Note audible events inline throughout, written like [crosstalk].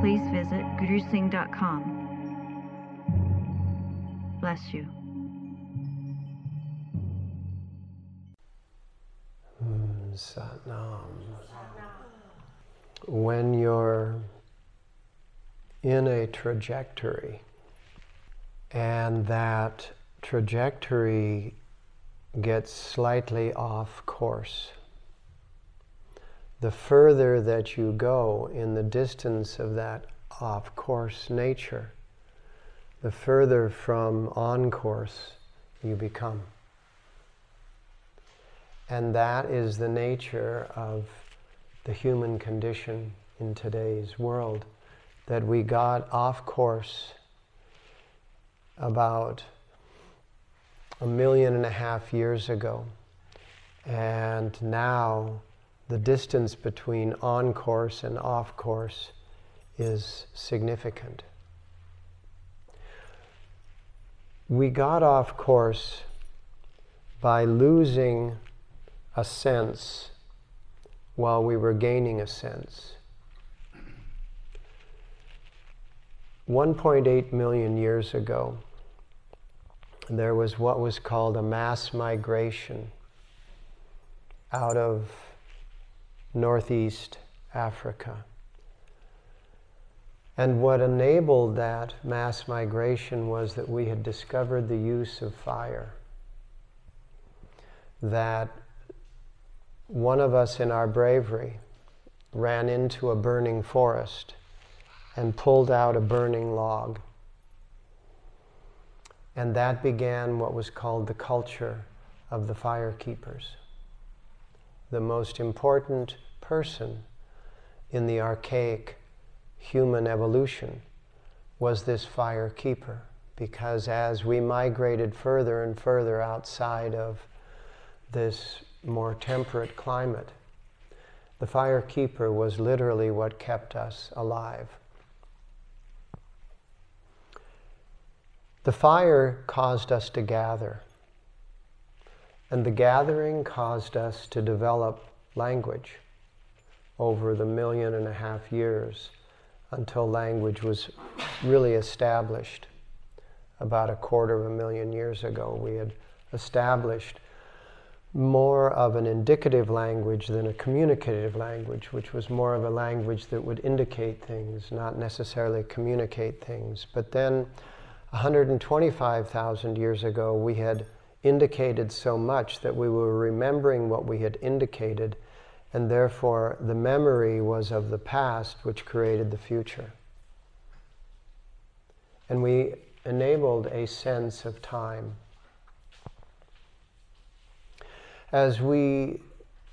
please visit gurusingh.com. Bless you. Satnam. When you're in a trajectory and that trajectory gets slightly off course, the further that you go in the distance of that off course nature, the further from on course you become. And that is the nature of the human condition in today's world, that we got off course about a million and a half years ago. And now the distance between on course and off course is significant. We got off course by losing a sense while we were gaining a sense. 1.8 million years ago, there was what was called a mass migration out of northeast Africa. And what enabled that mass migration was that we had discovered the use of fire. That one of us in our bravery ran into a burning forest and pulled out a burning log. And that began what was called the culture of the fire keepers. The most important person in the archaic human evolution was this fire keeper, because as we migrated further and further outside of this more temperate climate, the fire keeper was literally what kept us alive. The fire caused us to gather, and the gathering caused us to develop language over the million and a half years until language was really established. About a quarter of a million years ago, we had established more of an indicative language than a communicative language, which was more of a language that would indicate things, not necessarily communicate things. But then, 125,000 years ago, we had indicated so much that we were remembering what we had indicated and therefore the memory was of the past which created the future. And we enabled a sense of time. As we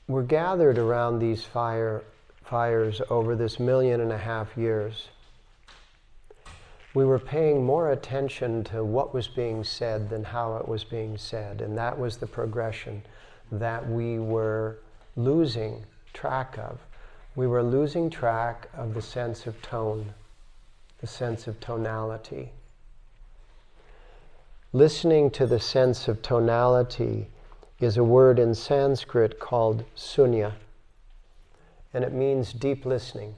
were gathered around these fire, fires over this million and a half years, we were paying more attention to what was being said than how it was being said. And that was the progression that we were losing track of. We were losing track of the sense of tone, the sense of tonality. Listening to the sense of tonality is a word in Sanskrit called sunya, and it means deep listening.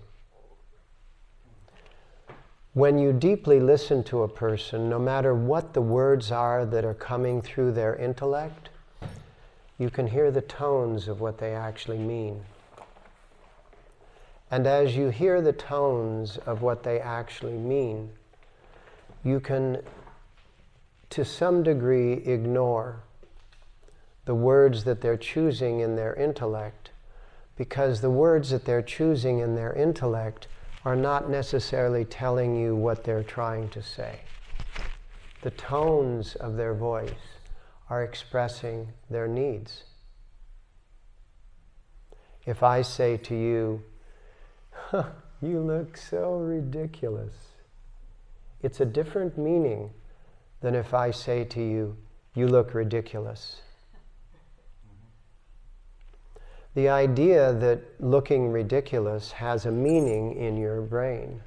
When you deeply listen to a person, no matter what the words are that are coming through their intellect, you can hear the tones of what they actually mean. And as you hear the tones of what they actually mean, you can, to some degree, ignore the words that they're choosing in their intellect, because the words that they're choosing in their intellect are not necessarily telling you what they're trying to say. The tones of their voice are expressing their needs. If I say to you, you look so ridiculous. it's a different meaning than if I say to you, you look ridiculous. The idea that looking ridiculous has a meaning in your brain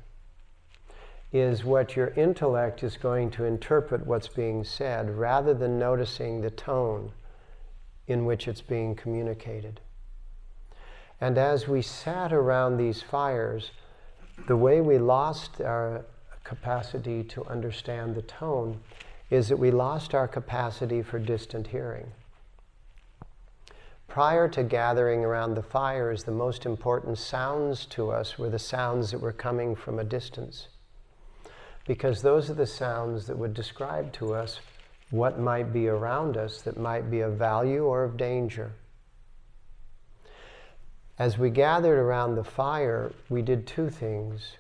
is what your intellect is going to interpret what's being said rather than noticing the tone in which it's being communicated. And as we sat around these fires, the way we lost our capacity to understand the tone is that we lost our capacity for distant hearing. Prior to gathering around the fires, the most important sounds to us were the sounds that were coming from a distance. Because those are the sounds that would describe to us what might be around us that might be of value or of danger. As we gathered around the fire, we did two things.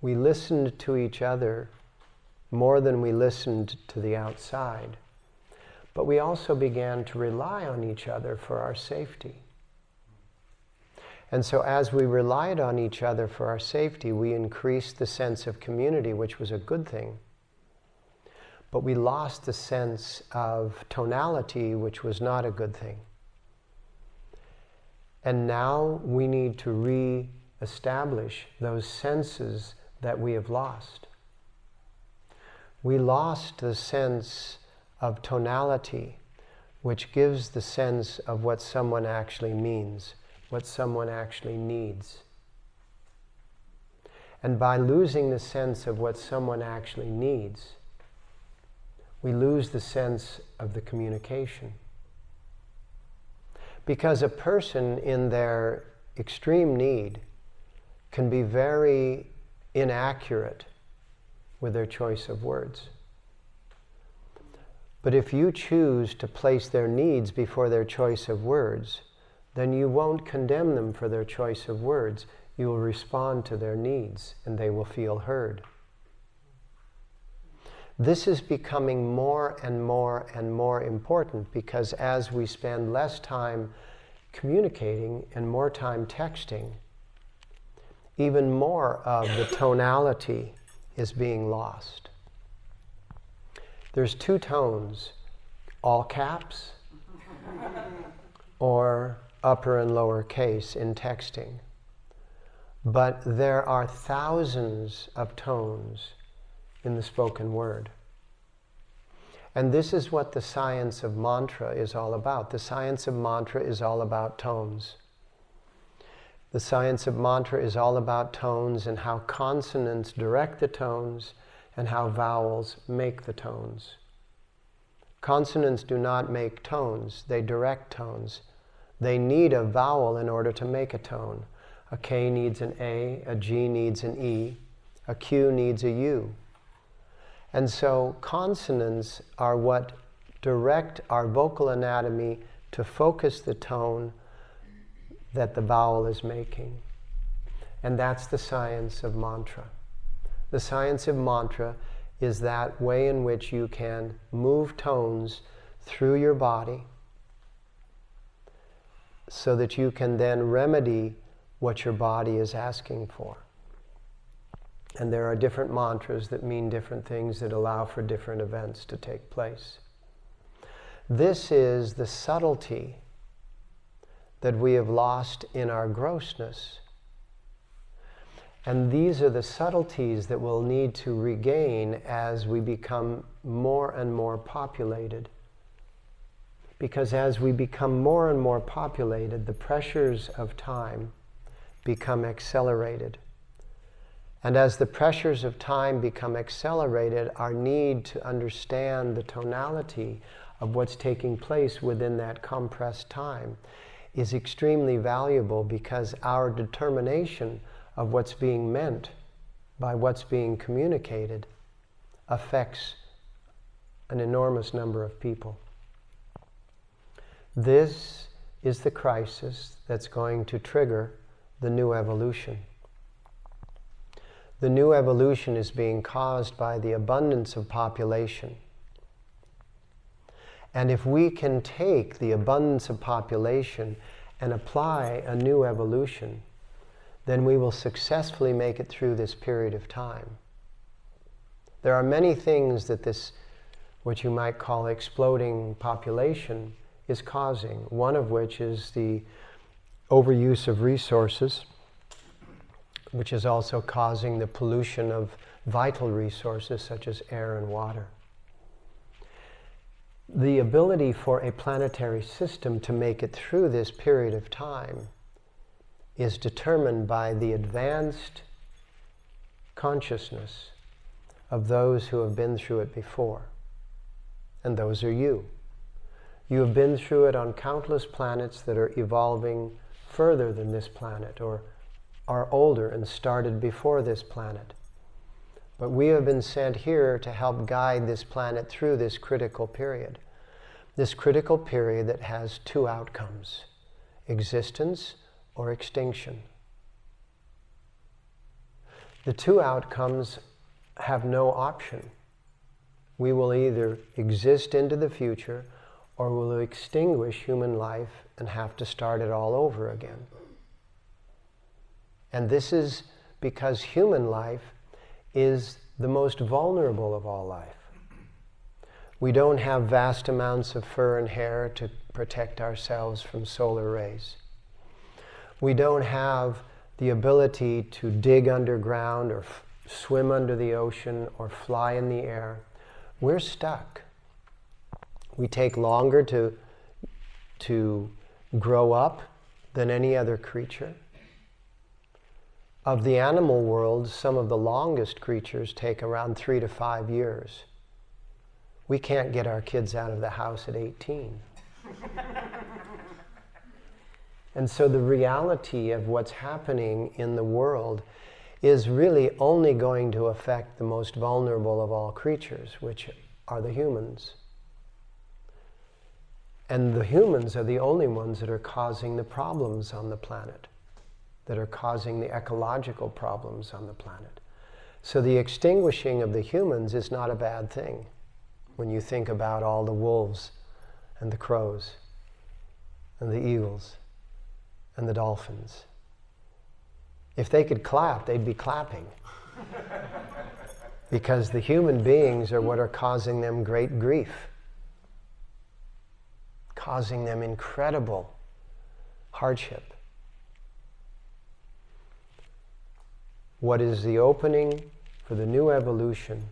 We listened to each other more than we listened to the outside. But we also began to rely on each other for our safety. And so, as we relied on each other for our safety, we increased the sense of community, which was a good thing. But we lost the sense of tonality, which was not a good thing. And now we need to re establish those senses that we have lost. We lost the sense of tonality, which gives the sense of what someone actually means, what someone actually needs. And by losing the sense of what someone actually needs, we lose the sense of the communication. Because a person in their extreme need can be very inaccurate with their choice of words. But if you choose to place their needs before their choice of words, then you won't condemn them for their choice of words. You will respond to their needs and they will feel heard. This is becoming more and more and more important because as we spend less time communicating and more time texting, even more of the tonality is being lost. There's two tones all caps [laughs] or upper and lower case in texting. But there are thousands of tones in the spoken word. And this is what the science of mantra is all about. The science of mantra is all about tones. The science of mantra is all about tones and how consonants direct the tones and how vowels make the tones. Consonants do not make tones, they direct tones. They need a vowel in order to make a tone. A K needs an A, a G needs an E, a Q needs a U. And so consonants are what direct our vocal anatomy to focus the tone that the vowel is making. And that's the science of mantra. The science of mantra is that way in which you can move tones through your body so that you can then remedy what your body is asking for. And there are different mantras that mean different things that allow for different events to take place. This is the subtlety that we have lost in our grossness. And these are the subtleties that we'll need to regain as we become more and more populated. Because as we become more and more populated, the pressures of time become accelerated. And as the pressures of time become accelerated, our need to understand the tonality of what's taking place within that compressed time is extremely valuable because our determination of what's being meant by what's being communicated affects an enormous number of people. This is the crisis that's going to trigger the new evolution. The new evolution is being caused by the abundance of population. And if we can take the abundance of population and apply a new evolution, then we will successfully make it through this period of time. There are many things that this, what you might call exploding population, is causing. One of which is the overuse of resources, which is also causing the pollution of vital resources such as air and water. The ability for a planetary system to make it through this period of time is determined by the advanced consciousness of those who have been through it before. And those are you. You have been through it on countless planets that are evolving further than this planet or are older and started before this planet. But we have been sent here to help guide this planet through this critical period. This critical period that has two outcomes existence or extinction. The two outcomes have no option. We will either exist into the future or will extinguish human life and have to start it all over again. And this is because human life is the most vulnerable of all life. We don't have vast amounts of fur and hair to protect ourselves from solar rays. We don't have the ability to dig underground or f- swim under the ocean or fly in the air. We're stuck. We take longer to, to grow up than any other creature. Of the animal world, some of the longest creatures take around three to five years. We can't get our kids out of the house at 18. And so the reality of what's happening in the world is really only going to affect the most vulnerable of all creatures, which are the humans. And the humans are the only ones that are causing the problems on the planet, that are causing the ecological problems on the planet. So the extinguishing of the humans is not a bad thing when you think about all the wolves and the crows and the eagles and the dolphins. If they could clap, they'd be clapping. because the human beings are what are causing them great grief causing them incredible hardship. What is the opening for the new evolution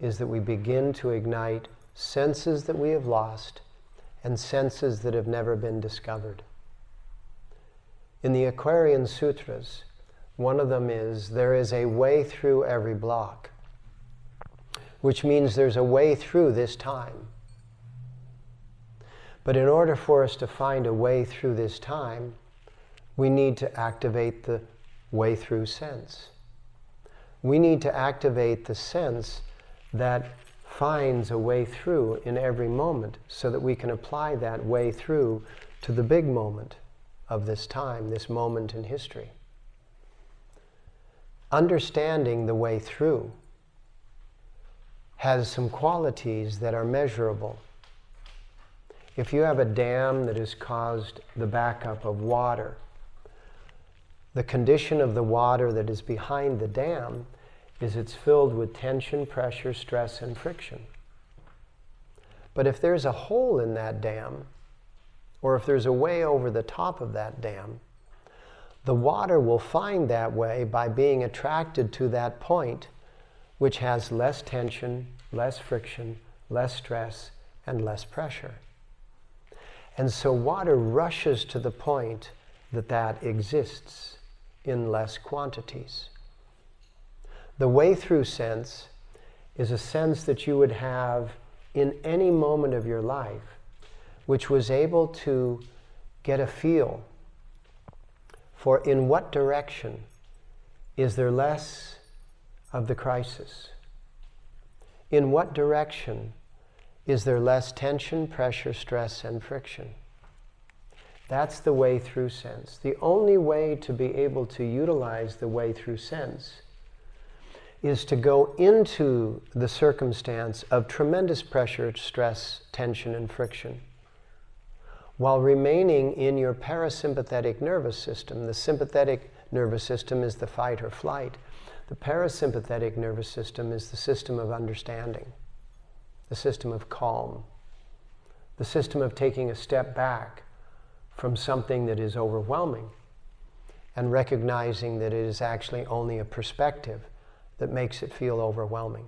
is that we begin to ignite senses that we have lost and senses that have never been discovered. In the Aquarian Sutras, one of them is there is a way through every block, which means there's a way through this time. But in order for us to find a way through this time, we need to activate the way through sense. We need to activate the sense that finds a way through in every moment so that we can apply that way through to the big moment of this time, this moment in history. Understanding the way through has some qualities that are measurable if you have a dam that has caused the backup of water, the condition of the water that is behind the dam is it's filled with tension, pressure, stress, and friction. But if there's a hole in that dam, or if there's a way over the top of that dam, the water will find that way by being attracted to that point, which has less tension, less friction, less stress, and less pressure. And so water rushes to the point that that exists in less quantities. The way through sense is a sense that you would have in any moment of your life, which was able to get a feel for in what direction is there less of the crisis? In what direction is there less tension, pressure, stress, and friction. That's the way through sense. The only way to be able to utilize the way through sense is to go into the circumstance of tremendous pressure, stress, tension, and friction while remaining in your parasympathetic nervous system. The sympathetic nervous system is the fight or flight. The parasympathetic nervous system is the system of understanding, the system of calm, the system of taking a step back from something that is overwhelming and recognizing that it is actually only a perspective that makes it feel overwhelming.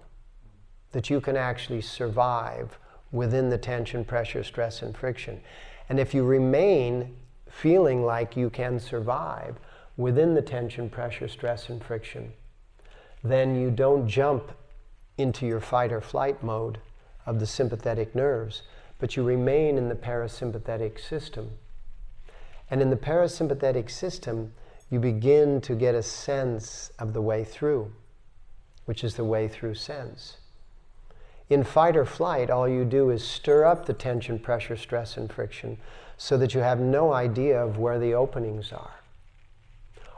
That you can actually survive within the tension, pressure, stress, and friction. And if you remain feeling like you can survive within the tension, pressure, stress, and friction, then you don't jump into your fight or flight mode of the sympathetic nerves, but you remain in the parasympathetic system. And in the parasympathetic system, you begin to get a sense of the way through, which is the way through sense. In fight or flight, all you do is stir up the tension, pressure, stress, and friction so that you have no idea of where the openings are.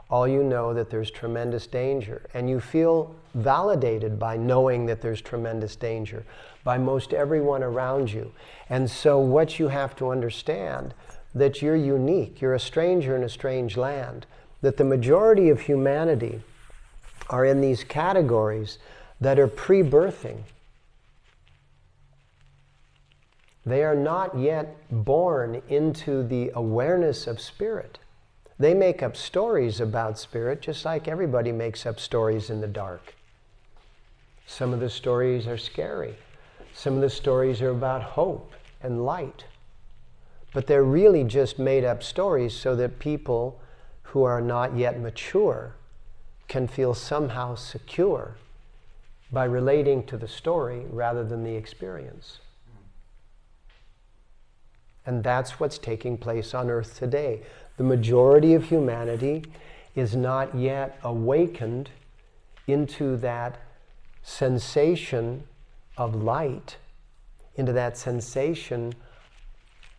All you know that there's tremendous danger, and you feel validated by knowing that there's tremendous danger by most everyone around you. And so, what you have to understand that you're unique, you're a stranger in a strange land, that the majority of humanity are in these categories that are pre birthing They are not yet born into the awareness of spirit. They make up stories about spirit just like everybody makes up stories in the dark. Some of the stories are scary. Some of the stories are about hope and light. But they're really just made up stories so that people who are not yet mature can feel somehow secure by relating to the story rather than the experience. And that's what's taking place on earth today. The majority of humanity is not yet awakened into that sensation of light, into that sensation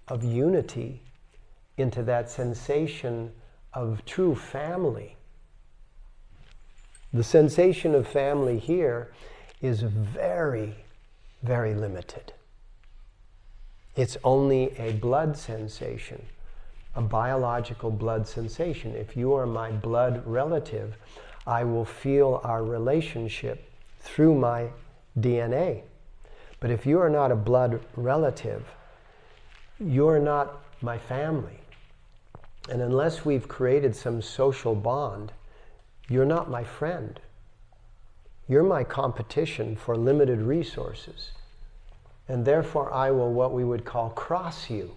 of unity, into that sensation of true family. The sensation of family here is very, very limited. It's only a blood sensation, a biological blood sensation. If you are my blood relative, I will feel our relationship through my DNA. But if you are not a blood relative, you're not my family. And unless we've created some social bond, you're not my friend. You're my competition for limited resources and therefore I will what we would call cross you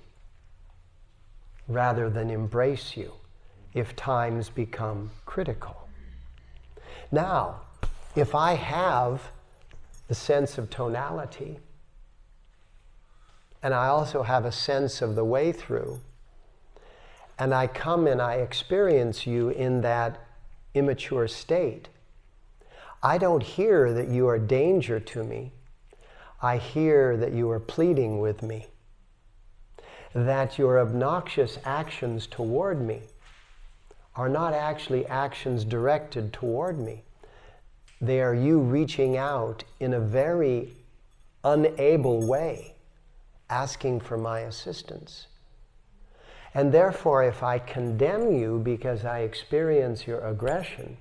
rather than embrace you if times become critical. Now, if I have the sense of tonality, and I also have a sense of the way through, and I come and I experience you in that immature state, I don't hear that you are danger to me I hear that you are pleading with me, that your obnoxious actions toward me are not actually actions directed toward me. They are you reaching out in a very unable way, asking for my assistance. And therefore, if I condemn you because I experience your aggression,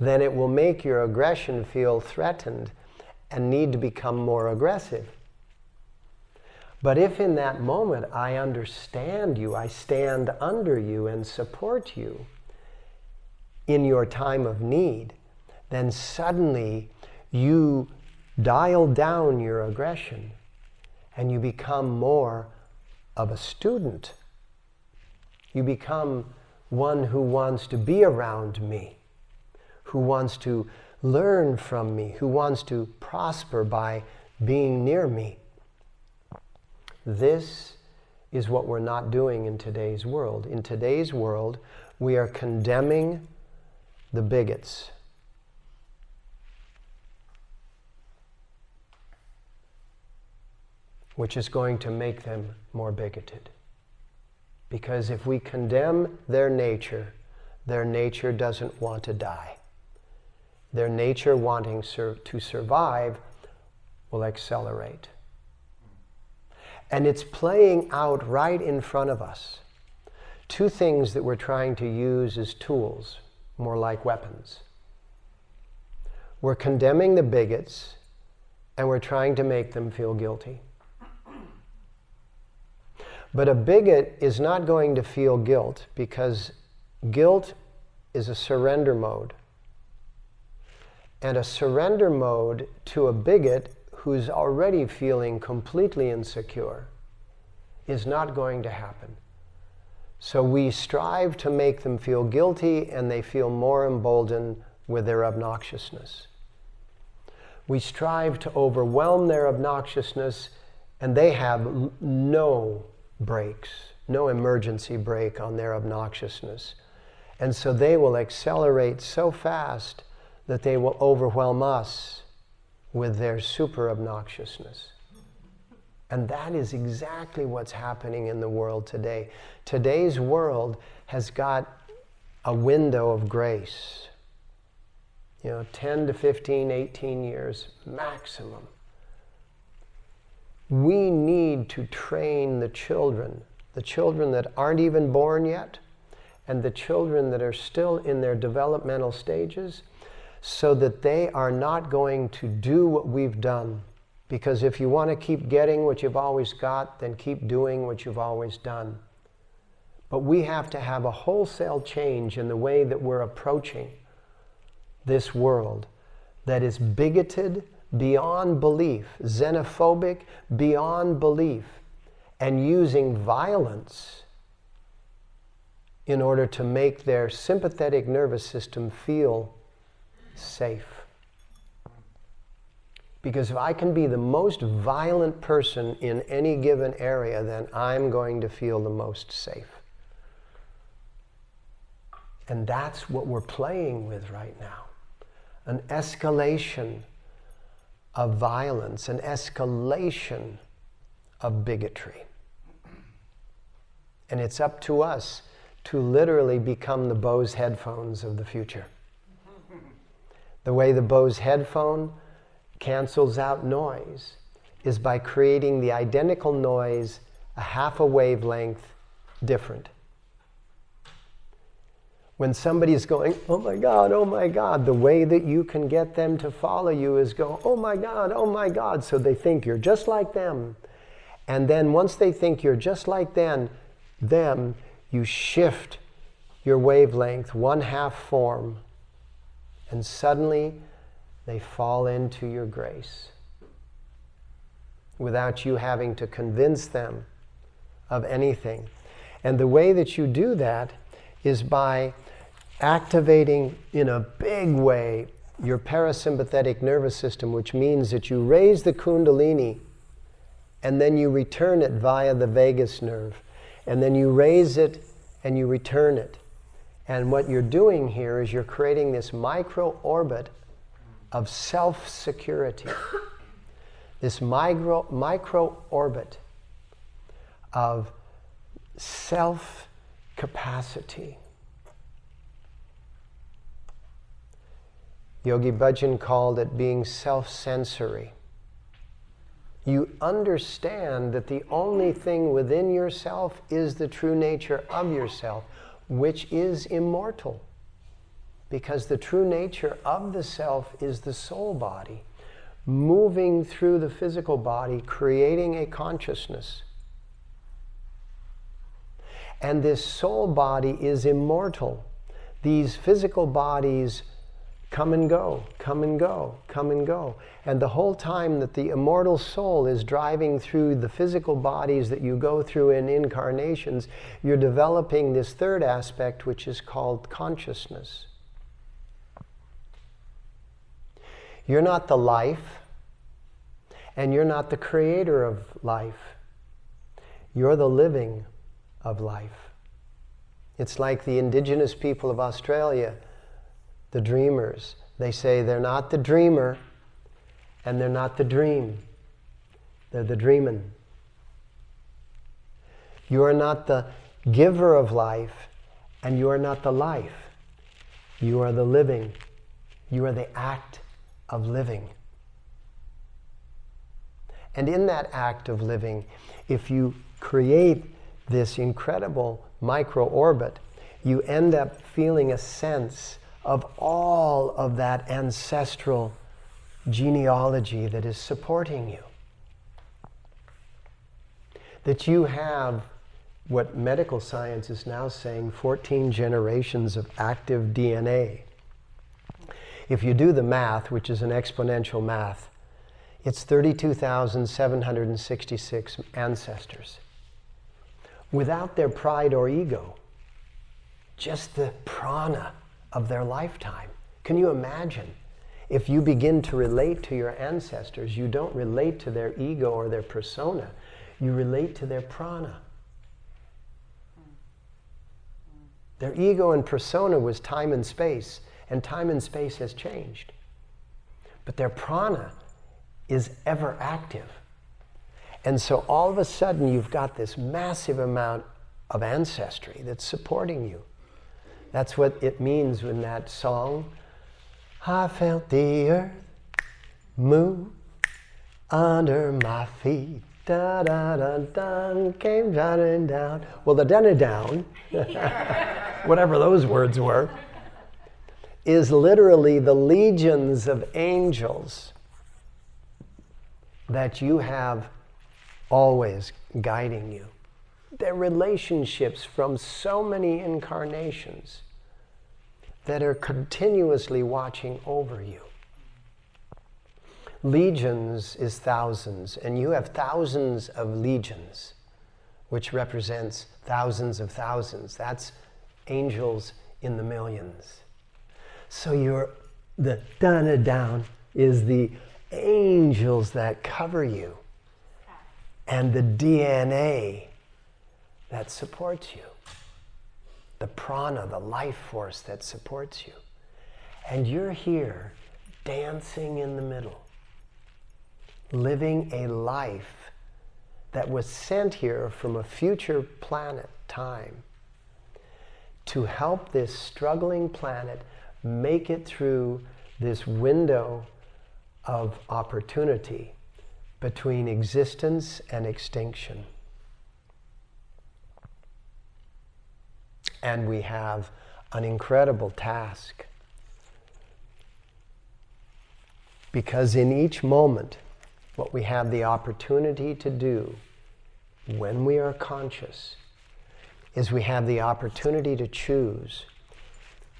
then it will make your aggression feel threatened and need to become more aggressive. But if in that moment I understand you, I stand under you and support you in your time of need, then suddenly you dial down your aggression and you become more of a student. You become one who wants to be around me, who wants to learn from me, who wants to prosper by being near me. This is what we're not doing in today's world. In today's world, we are condemning the bigots. Which is going to make them more bigoted. Because if we condemn their nature, their nature doesn't want to die their nature wanting sur- to survive will accelerate. And it's playing out right in front of us. Two things that we're trying to use as tools, more like weapons. We're condemning the bigots and we're trying to make them feel guilty. But a bigot is not going to feel guilt because guilt is a surrender mode. And a surrender mode to a bigot who's already feeling completely insecure is not going to happen. So we strive to make them feel guilty and they feel more emboldened with their obnoxiousness. We strive to overwhelm their obnoxiousness and they have no brakes, no emergency brake on their obnoxiousness. And so they will accelerate so fast that they will overwhelm us with their super obnoxiousness. And that is exactly what's happening in the world today. Today's world has got a window of grace. You know, 10 to 15, 18 years maximum. We need to train the children, the children that aren't even born yet, and the children that are still in their developmental stages, so that they are not going to do what we've done because if you want to keep getting what you've always got, then keep doing what you've always done. But we have to have a wholesale change in the way that we're approaching this world that is bigoted beyond belief, xenophobic beyond belief, and using violence in order to make their sympathetic nervous system feel safe. Because if I can be the most violent person in any given area, then I'm going to feel the most safe. And that's what we're playing with right now an escalation of violence, an escalation of bigotry. And it's up to us to literally become the Bose headphones of the future. The way the Bose headphone cancels out noise is by creating the identical noise a half a wavelength different. When somebody is going, oh my God, oh my God, the way that you can get them to follow you is go, oh my God, oh my God, so they think you're just like them. And then once they think you're just like them, them, you shift your wavelength one half form, and suddenly they fall into your grace without you having to convince them of anything. And the way that you do that is by activating in a big way your parasympathetic nervous system, which means that you raise the Kundalini and then you return it via the vagus nerve. And then you raise it and you return it. And what you're doing here is you're creating this micro orbit of self security, this micro, micro orbit of self capacity. Yogi Bhajan called it being self sensory. You understand that the only thing within yourself is the true nature of yourself, which is immortal because the true nature of the self is the soul body moving through the physical body, creating a consciousness. And this soul body is immortal. These physical bodies come and go, come and go, come and go. And the whole time that the immortal soul is driving through the physical bodies that you go through in incarnations, you're developing this third aspect, which is called consciousness. You're not the life, and you're not the creator of life. You're the living of life. It's like the indigenous people of Australia, the dreamers. They say they're not the dreamer and they're not the dream. They're the dreamin'. You are not the giver of life and you are not the life. You are the living. You are the act of living. And in that act of living, if you create this incredible micro orbit, you end up feeling a sense of all of that ancestral genealogy that is supporting you. That you have what medical science is now saying 14 generations of active DNA. If you do the math, which is an exponential math, it's 32,766 ancestors. Without their pride or ego, just the prana of their lifetime. Can you imagine? If you begin to relate to your ancestors, you don't relate to their ego or their persona, you relate to their prana. Their ego and persona was time and space, and time and space has changed. But their prana is ever active. And so all of a sudden, you've got this massive amount of ancestry that's supporting you. That's what it means in that song. I felt the earth move under my feet. Da da da da came down and down. Well, the down down, [laughs] whatever those words were, is literally the legions of angels that you have always guiding you. They're relationships from so many incarnations that are continuously watching over you. Legions is thousands, and you have thousands of legions, which represents thousands of thousands. That's angels in the millions. So you're the dana down is the angels that cover you and the DNA that supports you the prana, the life force that supports you. And you're here dancing in the middle, living a life that was sent here from a future planet time to help this struggling planet make it through this window of opportunity between existence and extinction. And we have an incredible task. Because in each moment, what we have the opportunity to do when we are conscious is we have the opportunity to choose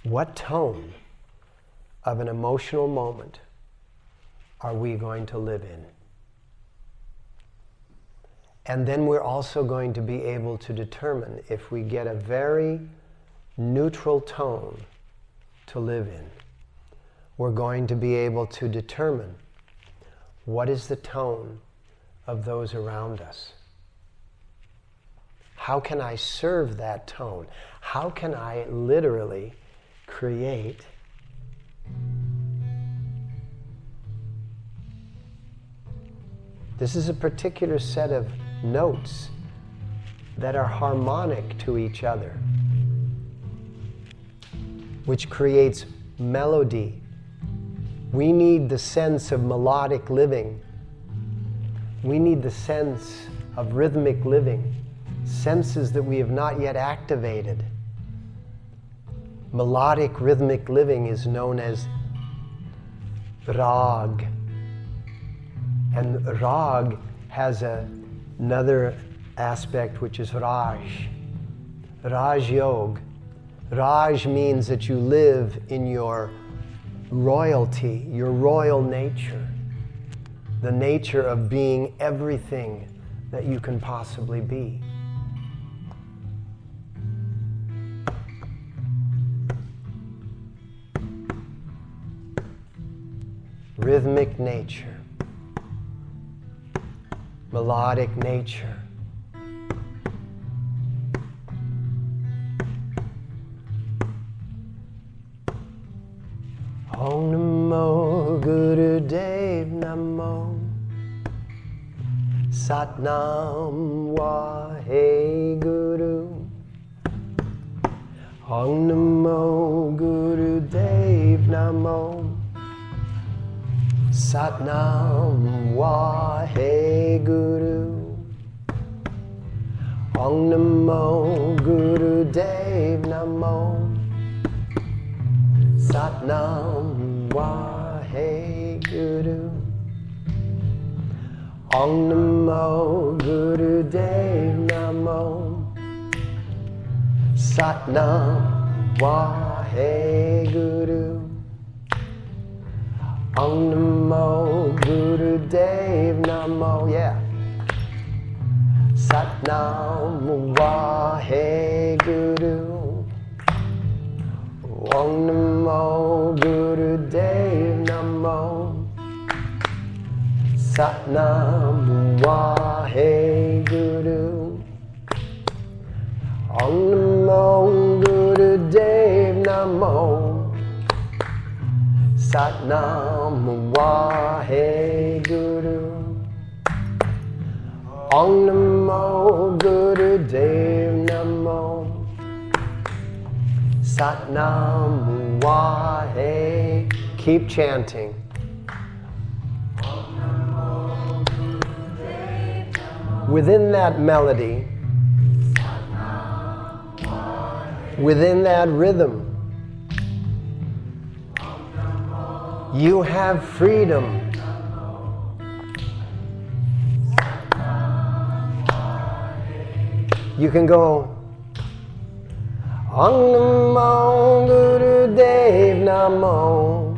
what tone of an emotional moment are we going to live in. And then we're also going to be able to determine if we get a very neutral tone to live in. We're going to be able to determine what is the tone of those around us. How can I serve that tone? How can I literally create This is a particular set of notes that are harmonic to each other, which creates melody. We need the sense of melodic living. We need the sense of rhythmic living, senses that we have not yet activated. Melodic rhythmic living is known as rag. And rag has a Another aspect which is Raj. Raj Yoga. Raj means that you live in your royalty, your royal nature, the nature of being everything that you can possibly be. Rhythmic nature melodic nature. Om Namo Guru Dev Namo. Satnam Wahe Guru. Om Namo Guru Dev Namo Satnam Wahe Guru Om Namo Guru Dev Namo Satnam Wahe Guru. Om Namo Guru Dev Namo. Satnam Wahe Guru. Om Namo Guru Dev Namo. Yeah. Satnam Wahe Guru. Om Namo Guru Dev Namo Satnam Wahe Guru Om Namo Guru Dev Namo Satnam Wahe Guru Om Namo Guru Dev Namo Satnam Wahe. Keep chanting. Within that melody, within that rhythm, you have freedom. You can go Om Namo Guru Dev Namo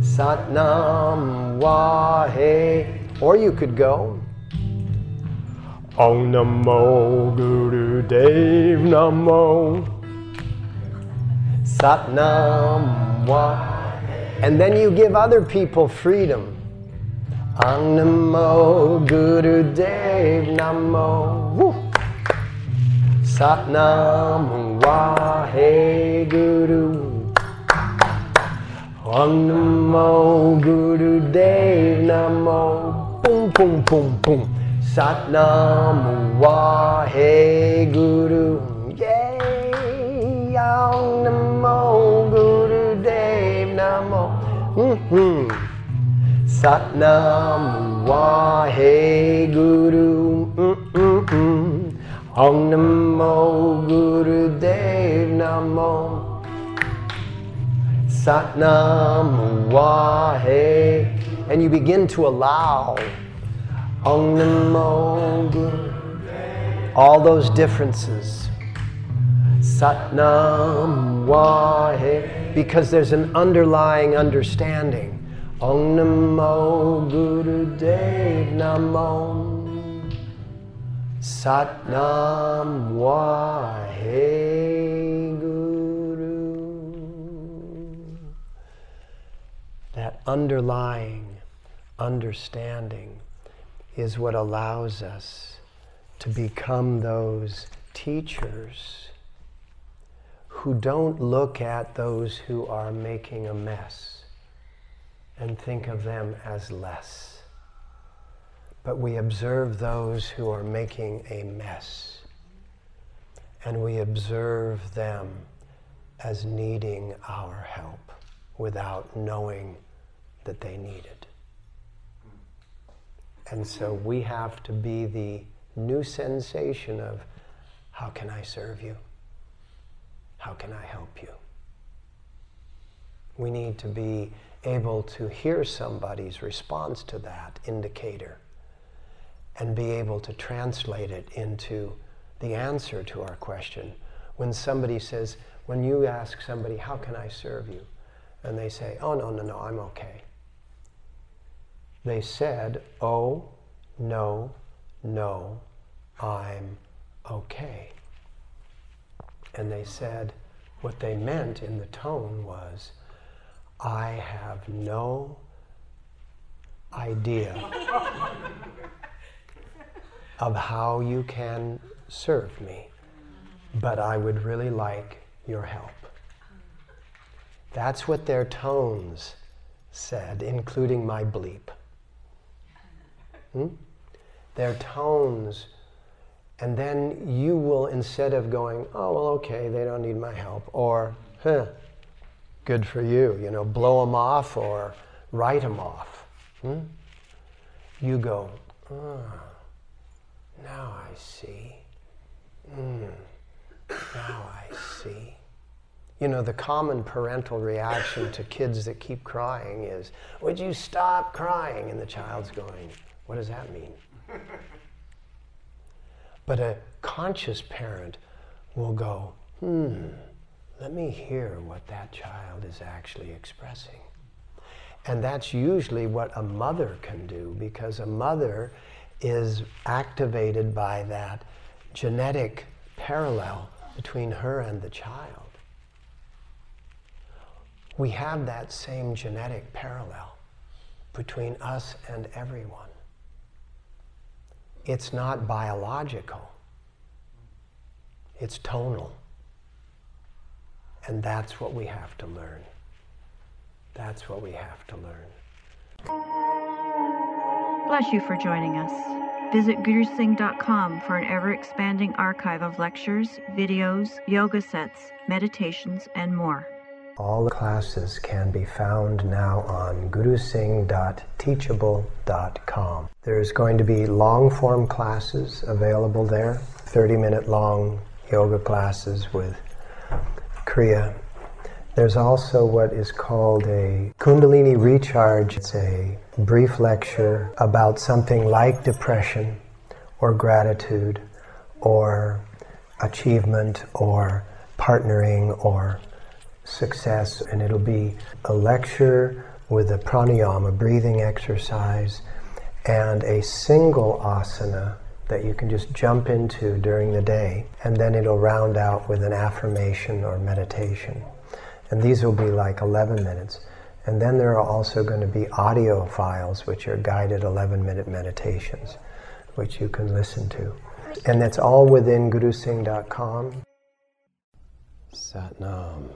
Satnam Wahe. Or you could go Om Namo Guru Dev Namo Satnam Wahe. And then you give other people freedom. Om Namo Guru Dev Namo. Woo. Satnam Wahe Guru Om Namo Guru Dev Namo Boom Boom Boom Boom Satnam Wahe Guru Yay Om Namo Namo mm-hmm. Satnam Wahe Guru. Mm-mm-mm. Om Namo Guru Dev Namo. Satnam Wahe and you begin to allow Om Namo Guru all those differences. Satnam Wahe because there's an underlying understanding Om Namo Guru Dev Namo Satnam Wahe Guru. That underlying understanding is what allows us to become those teachers who don't look at those who are making a mess and think of them as less but we observe those who are making a mess. And we observe them as needing our help without knowing that they need it. And so we have to be the new sensation of how can I serve you? How can I help you? We need to be able to hear somebody's response to that indicator and be able to translate it into the answer to our question. When somebody says, when you ask somebody, How can I serve you? and they say, Oh, no, no, no, I'm okay. They said, Oh, no, no, I'm okay. And they said, what they meant in the tone was, I have no idea of how you can serve me, but I would really like your help. That's what their tones said, including my bleep. Hmm? Their tones, and then you will, instead of going, oh, well, okay, they don't need my help, or, huh, good for you, you know, blow them off or write them off. Hmm? You go, oh. Now I see. Mm. Now I see. You know, the common parental reaction to kids that keep crying is, Would you stop crying? And the child's going, What does that mean? [laughs] But a conscious parent will go, Hmm, let me hear what that child is actually expressing. And that's usually what a mother can do because a mother is activated by that genetic parallel between her and the child. We have that same genetic parallel between us and everyone. It's not biological, it's tonal. And that's what we have to learn. That's what we have to learn. Bless you for joining us. Visit gurusingh.com for an ever expanding archive of lectures, videos, yoga sets, meditations, and more. All the classes can be found now on gurusingh.teachable.com. There's going to be long form classes available there, 30 minute long yoga classes with Kriya. There's also what is called a Kundalini Recharge. It's a brief lecture about something like depression or gratitude or achievement or partnering or success. And it'll be a lecture with a pranayama, breathing exercise, and a single asana that you can just jump into during the day, and then it'll round out with an affirmation or meditation. And these will be like 11 minutes. And then there are also going to be audio files, which are guided 11 minute meditations, which you can listen to. And that's all within gurusingh.com. Satnam.